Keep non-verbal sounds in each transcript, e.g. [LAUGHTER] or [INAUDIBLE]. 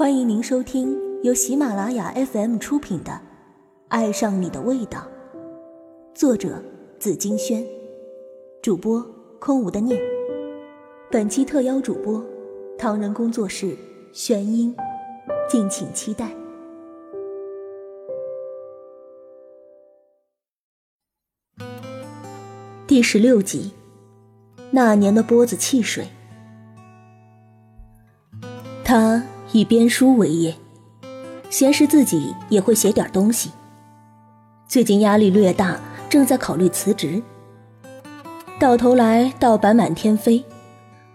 欢迎您收听由喜马拉雅 FM 出品的《爱上你的味道》，作者紫金轩，主播空无的念。本期特邀主播唐人工作室玄音，敬请期待。第十六集，那年的波子汽水，以编书为业，闲时自己也会写点东西。最近压力略大，正在考虑辞职。到头来盗版满天飞，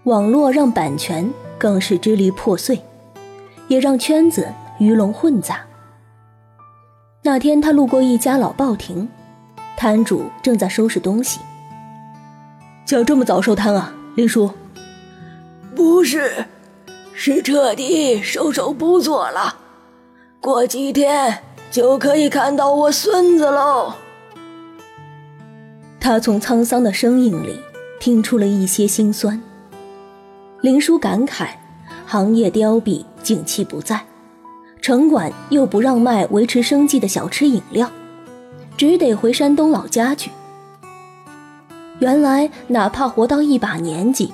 网络让版权更是支离破碎，也让圈子鱼龙混杂。那天他路过一家老报亭，摊主正在收拾东西。就这么早收摊啊，林叔？不是。是彻底收手不做了，过几天就可以看到我孙子喽。他从沧桑的声音里听出了一些心酸。林叔感慨，行业凋敝，景气不再，城管又不让卖维持生计的小吃饮料，只得回山东老家去。原来，哪怕活到一把年纪。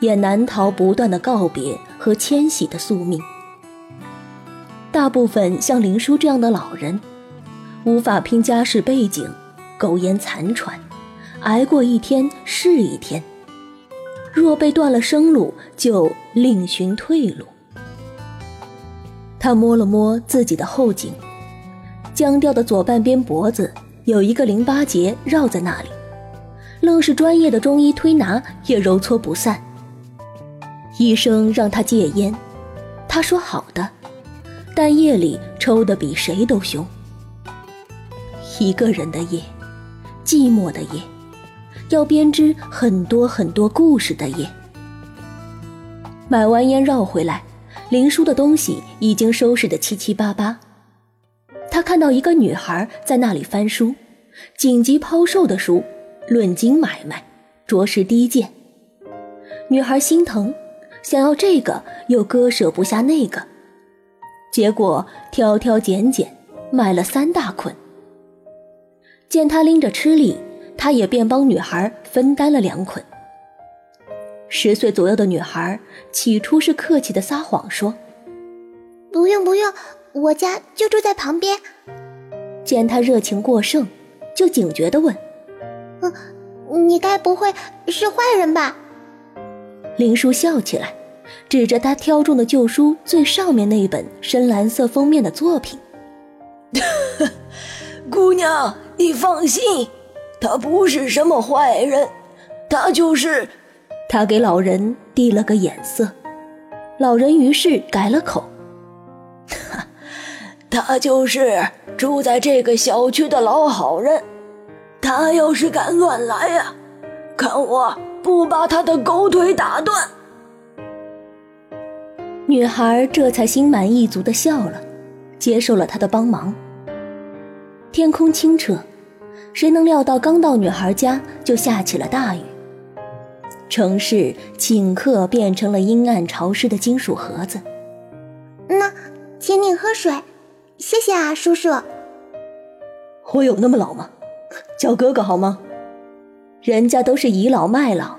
也难逃不断的告别和迁徙的宿命。大部分像林叔这样的老人，无法拼家世背景，苟延残喘，挨过一天是一天。若被断了生路，就另寻退路。他摸了摸自己的后颈，僵掉的左半边脖子有一个淋巴结绕在那里，愣是专业的中医推拿也揉搓不散。医生让他戒烟，他说好的，但夜里抽的比谁都凶。一个人的夜，寂寞的夜，要编织很多很多故事的夜。买完烟绕回来，林叔的东西已经收拾得七七八八。他看到一个女孩在那里翻书，紧急抛售的书，论斤买卖，着实低贱。女孩心疼。想要这个，又割舍不下那个，结果挑挑拣拣，买了三大捆。见他拎着吃力，他也便帮女孩分担了两捆。十岁左右的女孩起初是客气的撒谎说：“不用不用，我家就住在旁边。”见他热情过剩，就警觉的问：“嗯，你该不会是坏人吧？”林叔笑起来，指着他挑中的旧书最上面那一本深蓝色封面的作品：“ [LAUGHS] 姑娘，你放心，他不是什么坏人，他就是……”他给老人递了个眼色，老人于是改了口：[LAUGHS] “他就是住在这个小区的老好人，他要是敢乱来呀，看我！”不把他的狗腿打断！女孩这才心满意足的笑了，接受了他的帮忙。天空清澈，谁能料到刚到女孩家就下起了大雨？城市顷刻变成了阴暗潮湿的金属盒子。那，请你喝水，谢谢啊，叔叔。我有那么老吗？叫哥哥好吗？人家都是倚老卖老，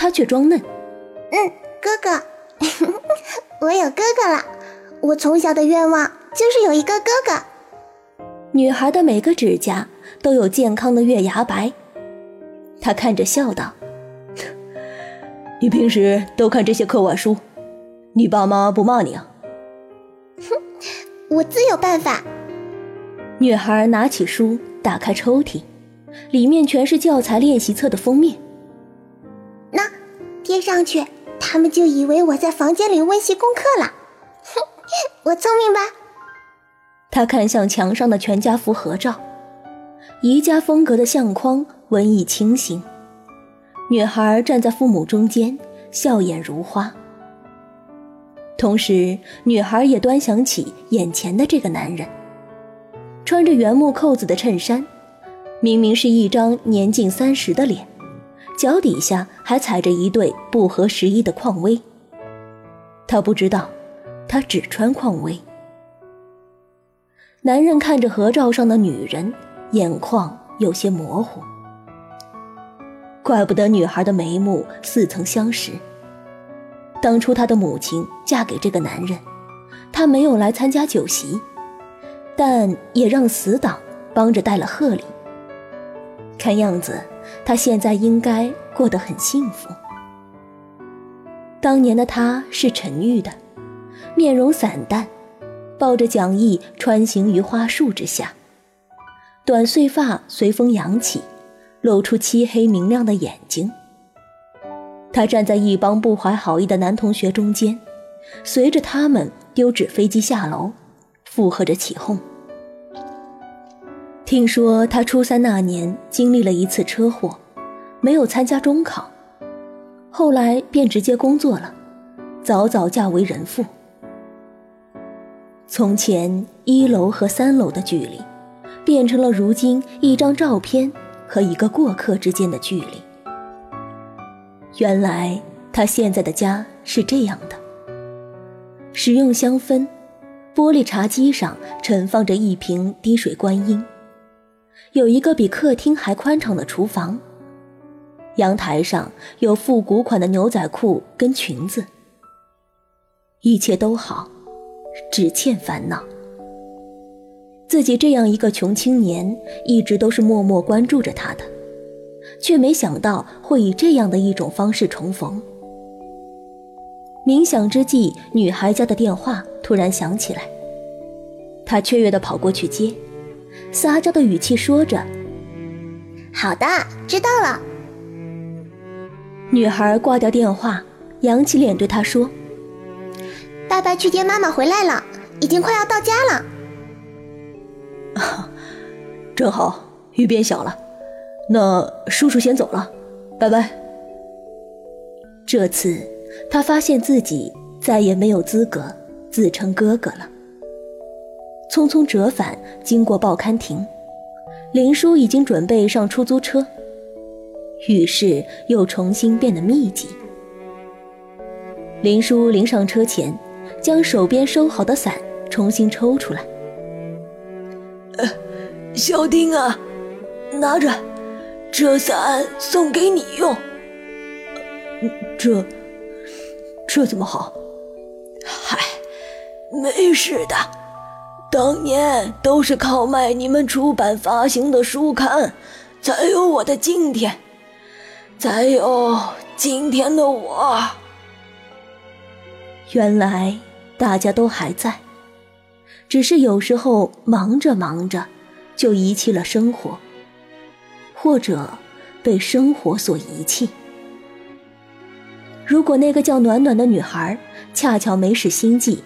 他却装嫩。嗯，哥哥，[LAUGHS] 我有哥哥了。我从小的愿望就是有一个哥哥。女孩的每个指甲都有健康的月牙白。他看着笑道：“你平时都看这些课外书，你爸妈不骂你啊？”哼，[LAUGHS] 我自有办法。女孩拿起书，打开抽屉。里面全是教材练习册的封面。贴上去，他们就以为我在房间里温习功课了。哼，[LAUGHS] 我聪明吧？他看向墙上的全家福合照，宜家风格的相框，文艺清新。女孩站在父母中间，笑眼如花。同时，女孩也端详起眼前的这个男人，穿着原木扣子的衬衫。明明是一张年近三十的脸，脚底下还踩着一对不合时宜的匡威。他不知道，他只穿匡威。男人看着合照上的女人，眼眶有些模糊。怪不得女孩的眉目似曾相识。当初她的母亲嫁给这个男人，她没有来参加酒席，但也让死党帮着带了贺礼。看样子，她现在应该过得很幸福。当年的她是沉郁的，面容散淡，抱着讲义穿行于花树之下，短碎发随风扬起。露出漆黑明亮的眼睛。他站在一帮不怀好意的男同学中间，随着他们丢纸飞机下楼，附和着起哄。听说他初三那年经历了一次车祸，没有参加中考，后来便直接工作了，早早嫁为人妇。从前一楼和三楼的距离，变成了如今一张照片。和一个过客之间的距离。原来他现在的家是这样的：使用香氛，玻璃茶几上盛放着一瓶滴水观音，有一个比客厅还宽敞的厨房，阳台上有复古款的牛仔裤跟裙子。一切都好，只欠烦恼。自己这样一个穷青年，一直都是默默关注着他的，却没想到会以这样的一种方式重逢。冥想之际，女孩家的电话突然响起来，他雀跃地跑过去接，撒娇的语气说着：“好的，知道了。”女孩挂掉电话，扬起脸对他说：“爸爸去接妈妈回来了，已经快要到家了。[LAUGHS] ”正好雨变小了，那叔叔先走了，拜拜。这次他发现自己再也没有资格自称哥哥了。匆匆折返，经过报刊亭，林叔已经准备上出租车，雨势又重新变得密集。林叔临上车前，将手边收好的伞重新抽出来。小丁啊，拿着，这伞送给你用。这，这怎么好？嗨，没事的。当年都是靠卖你们出版发行的书刊，才有我的今天，才有今天的我。原来大家都还在，只是有时候忙着忙着。就遗弃了生活，或者被生活所遗弃。如果那个叫暖暖的女孩恰巧没使心计，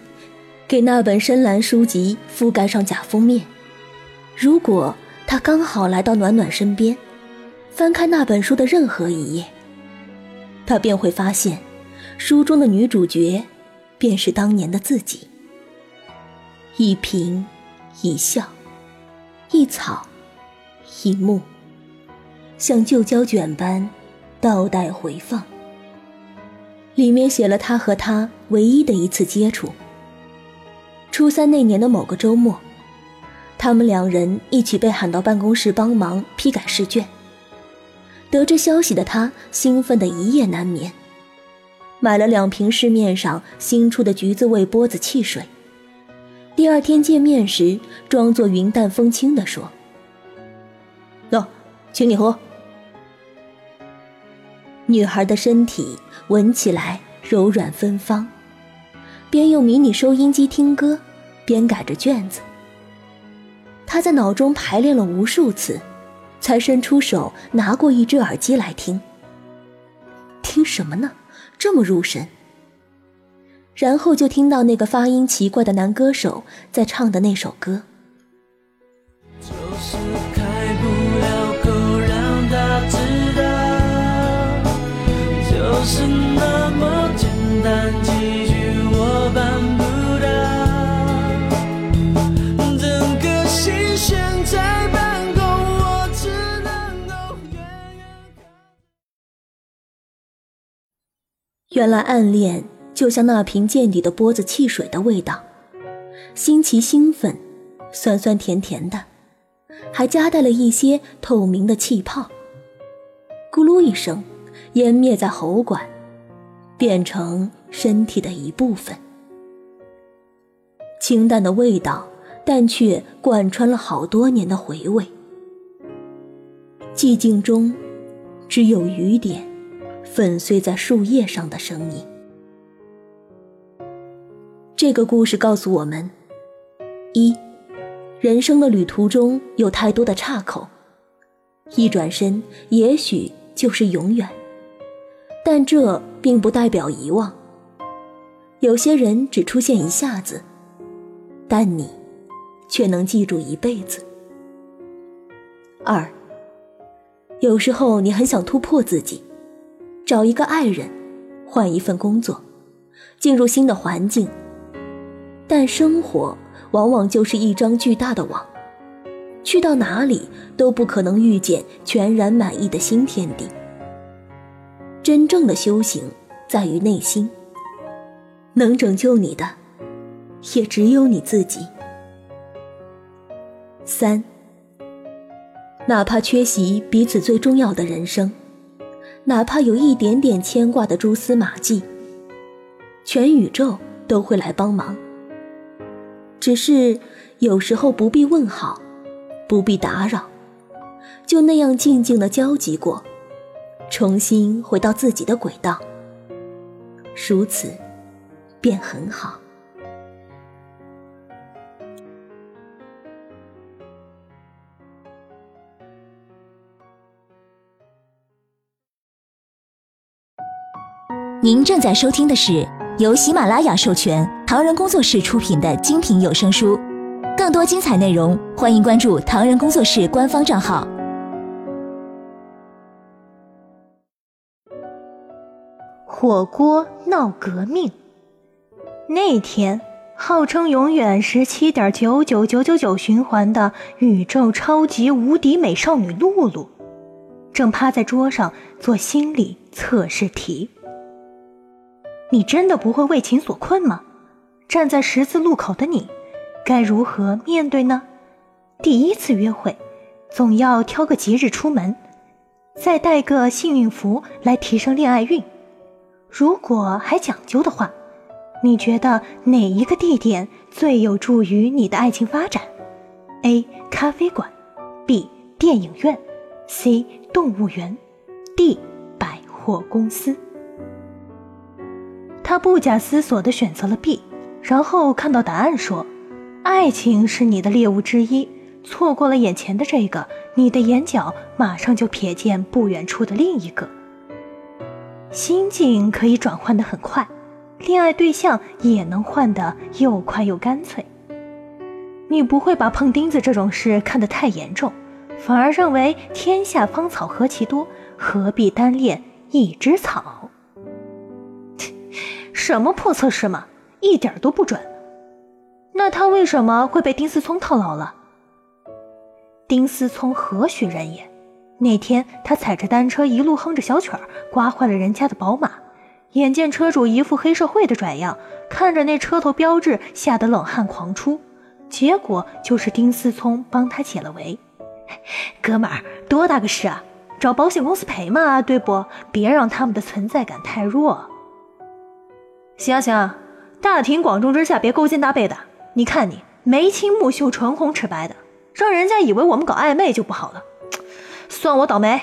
给那本深蓝书籍覆盖上假封面；如果他刚好来到暖暖身边，翻开那本书的任何一页，他便会发现，书中的女主角便是当年的自己。一颦一笑。一草，一木，像旧胶卷般倒带回放。里面写了他和他唯一的一次接触。初三那年的某个周末，他们两人一起被喊到办公室帮忙批改试卷。得知消息的他兴奋的一夜难眠，买了两瓶市面上新出的橘子味波子汽水。第二天见面时，装作云淡风轻地说：“喏，请你喝。”女孩的身体闻起来柔软芬芳，边用迷你收音机听歌，边改着卷子。他在脑中排练了无数次，才伸出手拿过一只耳机来听。听什么呢？这么入神。然后就听到那个发音奇怪的男歌手在唱的那首歌。原来暗恋。就像那瓶见底的波子汽水的味道，新奇兴奋，酸酸甜甜的，还夹带了一些透明的气泡。咕噜一声，湮灭在喉管，变成身体的一部分。清淡的味道，但却贯穿了好多年的回味。寂静中，只有雨点粉碎在树叶上的声音。这个故事告诉我们：一，人生的旅途中有太多的岔口，一转身也许。就是永远，但这并不代表遗忘。有些人只出现一下子，但你却能记住一辈子。二，有时候你很想突破自己，找一个爱人，换一份工作，进入新的环境，但生活往往就是一张巨大的网。去到哪里都不可能遇见全然满意的新天地。真正的修行在于内心，能拯救你的也只有你自己。三，哪怕缺席彼此最重要的人生，哪怕有一点点牵挂的蛛丝马迹，全宇宙都会来帮忙。只是有时候不必问好。不必打扰，就那样静静的交集过，重新回到自己的轨道，如此，便很好。您正在收听的是由喜马拉雅授权、唐人工作室出品的精品有声书。更多精彩内容，欢迎关注唐人工作室官方账号。火锅闹革命。那天，号称永远十七点九九九九九循环的宇宙超级无敌美少女露露，正趴在桌上做心理测试题。你真的不会为情所困吗？站在十字路口的你。该如何面对呢？第一次约会，总要挑个吉日出门，再带个幸运符来提升恋爱运。如果还讲究的话，你觉得哪一个地点最有助于你的爱情发展？A. 咖啡馆，B. 电影院，C. 动物园，D. 百货公司。他不假思索地选择了 B，然后看到答案说。爱情是你的猎物之一，错过了眼前的这个，你的眼角马上就瞥见不远处的另一个。心境可以转换的很快，恋爱对象也能换得又快又干脆。你不会把碰钉子这种事看得太严重，反而认为天下芳草何其多，何必单恋一枝草？什么破测试嘛，一点都不准。那他为什么会被丁思聪套牢了？丁思聪何许人也？那天他踩着单车一路哼着小曲儿，刮坏了人家的宝马。眼见车主一副黑社会的拽样，看着那车头标志，吓得冷汗狂出。结果就是丁思聪帮他解了围。[LAUGHS] 哥们儿，多大个事啊？找保险公司赔嘛，对不？别让他们的存在感太弱。行行，大庭广众之下别勾肩搭背的。你看你眉清目秀、唇红齿白的，让人家以为我们搞暧昧就不好了。算我倒霉。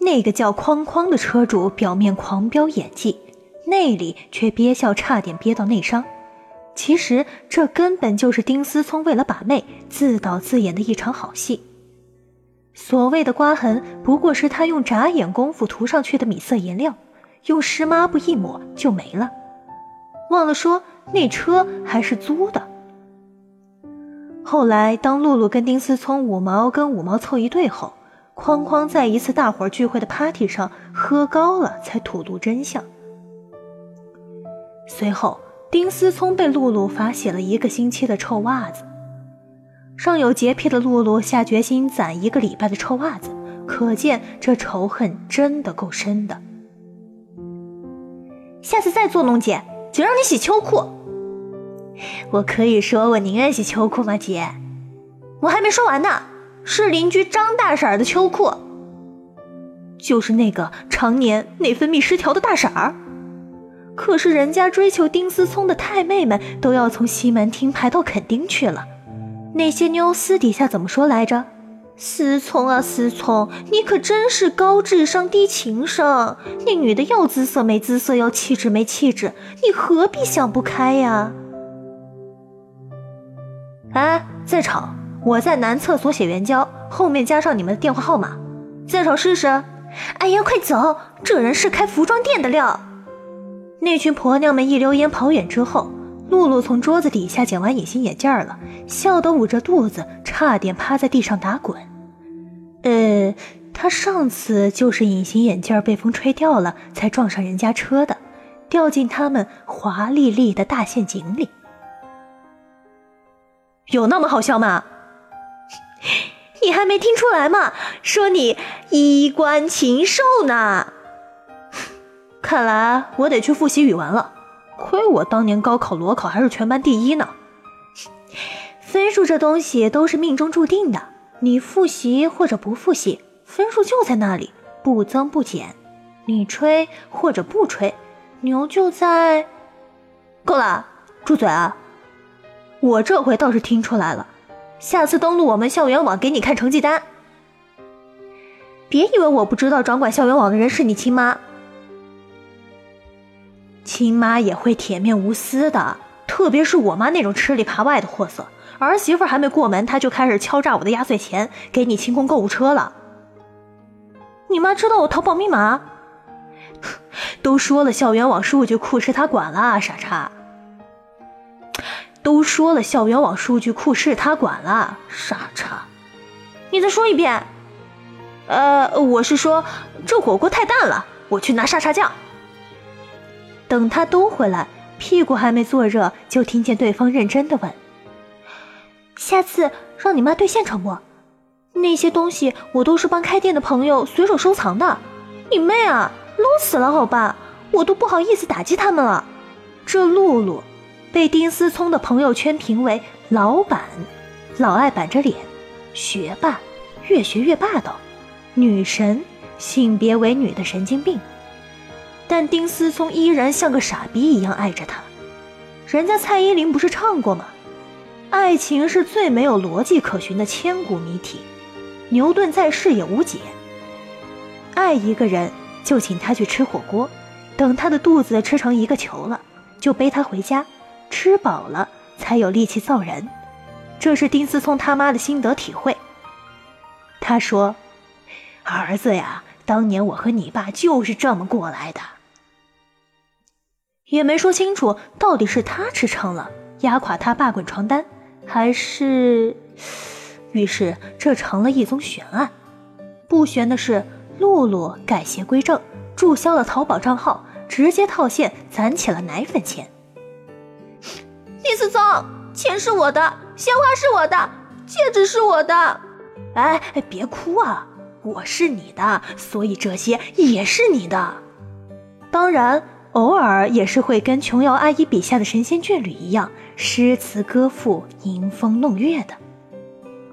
那个叫框框的车主表面狂飙演技，内里却憋笑，差点憋到内伤。其实这根本就是丁思聪为了把妹自导自演的一场好戏。所谓的刮痕，不过是他用眨眼功夫涂上去的米色颜料，用湿抹布一抹就没了。忘了说。那车还是租的。后来，当露露跟丁思聪五毛跟五毛凑一对后，哐哐在一次大伙聚会的 party 上喝高了，才吐露真相。随后，丁思聪被露露罚写了一个星期的臭袜子。上有洁癖的露露下决心攒一个礼拜的臭袜子，可见这仇恨真的够深的。下次再作弄姐，姐让你洗秋裤。我可以说我宁愿洗秋裤吗，姐？我还没说完呢，是邻居张大婶的秋裤，就是那个常年内分泌失调的大婶儿。可是人家追求丁思聪的太妹们都要从西门町排到垦丁去了，那些妞私底下怎么说来着？思聪啊思聪，你可真是高智商低情商。那女的要姿色没姿色，要气质没气质，你何必想不开呀？哎，在场，我在男厕所写援交，后面加上你们的电话号码，在场试试。哎呀，快走，这人是开服装店的料。那群婆娘们一溜烟跑远之后，露露从桌子底下捡完隐形眼镜了，笑得捂着肚子，差点趴在地上打滚。呃，她上次就是隐形眼镜被风吹掉了，才撞上人家车的，掉进他们华丽丽的大陷阱里。有那么好笑吗？[LAUGHS] 你还没听出来吗？说你衣冠禽兽呢。看来我得去复习语文了，亏我当年高考裸考还是全班第一呢。分数这东西都是命中注定的，你复习或者不复习，分数就在那里，不增不减。你吹或者不吹，牛就在。够了，住嘴啊！我这回倒是听出来了，下次登录我们校园网给你看成绩单。别以为我不知道掌管校园网的人是你亲妈，亲妈也会铁面无私的，特别是我妈那种吃里扒外的货色，儿媳妇还没过门，她就开始敲诈我的压岁钱，给你清空购物车了。你妈知道我淘宝密码？[LAUGHS] 都说了校园网数据库是她管了，傻叉。都说了，校园网数据库是她管了，傻叉！你再说一遍。呃，我是说这火锅太淡了，我去拿沙茶酱。等他都回来，屁股还没坐热，就听见对方认真的问：“下次让你妈兑现成不？那些东西我都是帮开店的朋友随手收藏的。你妹啊，low 死了好吧？我都不好意思打击他们了。这露露。”被丁思聪的朋友圈评为老板，老爱板着脸，学霸，越学越霸道，女神，性别为女的神经病。但丁思聪依然像个傻逼一样爱着她。人家蔡依林不是唱过吗？爱情是最没有逻辑可循的千古谜题，牛顿在世也无解。爱一个人就请他去吃火锅，等他的肚子吃成一个球了，就背他回家。吃饱了才有力气造人，这是丁思聪他妈的心得体会。他说：“儿子呀，当年我和你爸就是这么过来的。”也没说清楚到底是他吃撑了，压垮他爸滚床单，还是……于是这成了一宗悬案。不悬的是，露露改邪归正，注销了淘宝账号，直接套现攒起了奶粉钱。丁思聪，钱是我的，鲜花是我的，戒指是我的。哎哎，别哭啊！我是你的，所以这些也是你的。当然，偶尔也是会跟琼瑶阿姨笔下的神仙眷侣一样，诗词歌赋，吟风弄月的。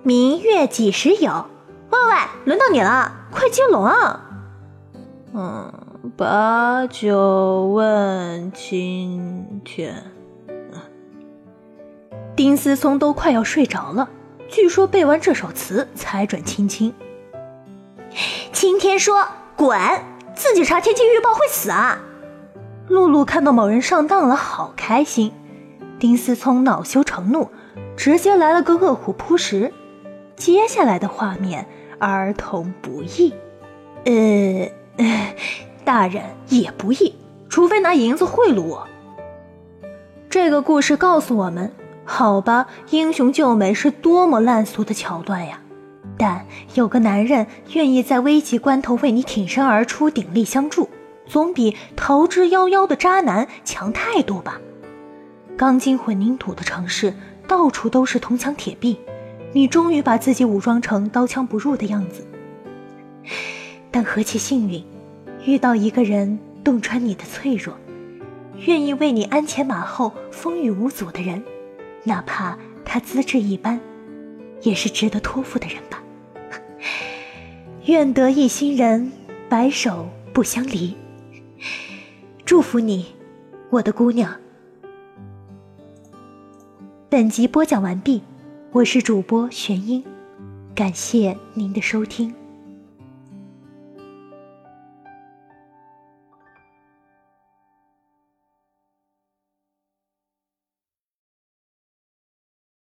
明月几时有？喂喂，轮到你了，快接龙啊！嗯，把酒问青天。丁思聪都快要睡着了，据说背完这首词才准亲亲。青天说：“滚，自己查天气预报会死啊！”露露看到某人上当了，好开心。丁思聪恼羞成怒，直接来了个饿虎扑食。接下来的画面，儿童不宜。呃，大人也不易，除非拿银子贿赂我。这个故事告诉我们。好吧，英雄救美是多么烂俗的桥段呀！但有个男人愿意在危急关头为你挺身而出，鼎力相助，总比逃之夭夭的渣男强太多吧？钢筋混凝土的城市，到处都是铜墙铁壁，你终于把自己武装成刀枪不入的样子。但何其幸运，遇到一个人洞穿你的脆弱，愿意为你鞍前马后、风雨无阻的人，哪怕他资质一般，也是值得托付的人吧。愿得一心人，白首不相离。祝福你，我的姑娘。本集播讲完毕，我是主播玄音，感谢您的收听。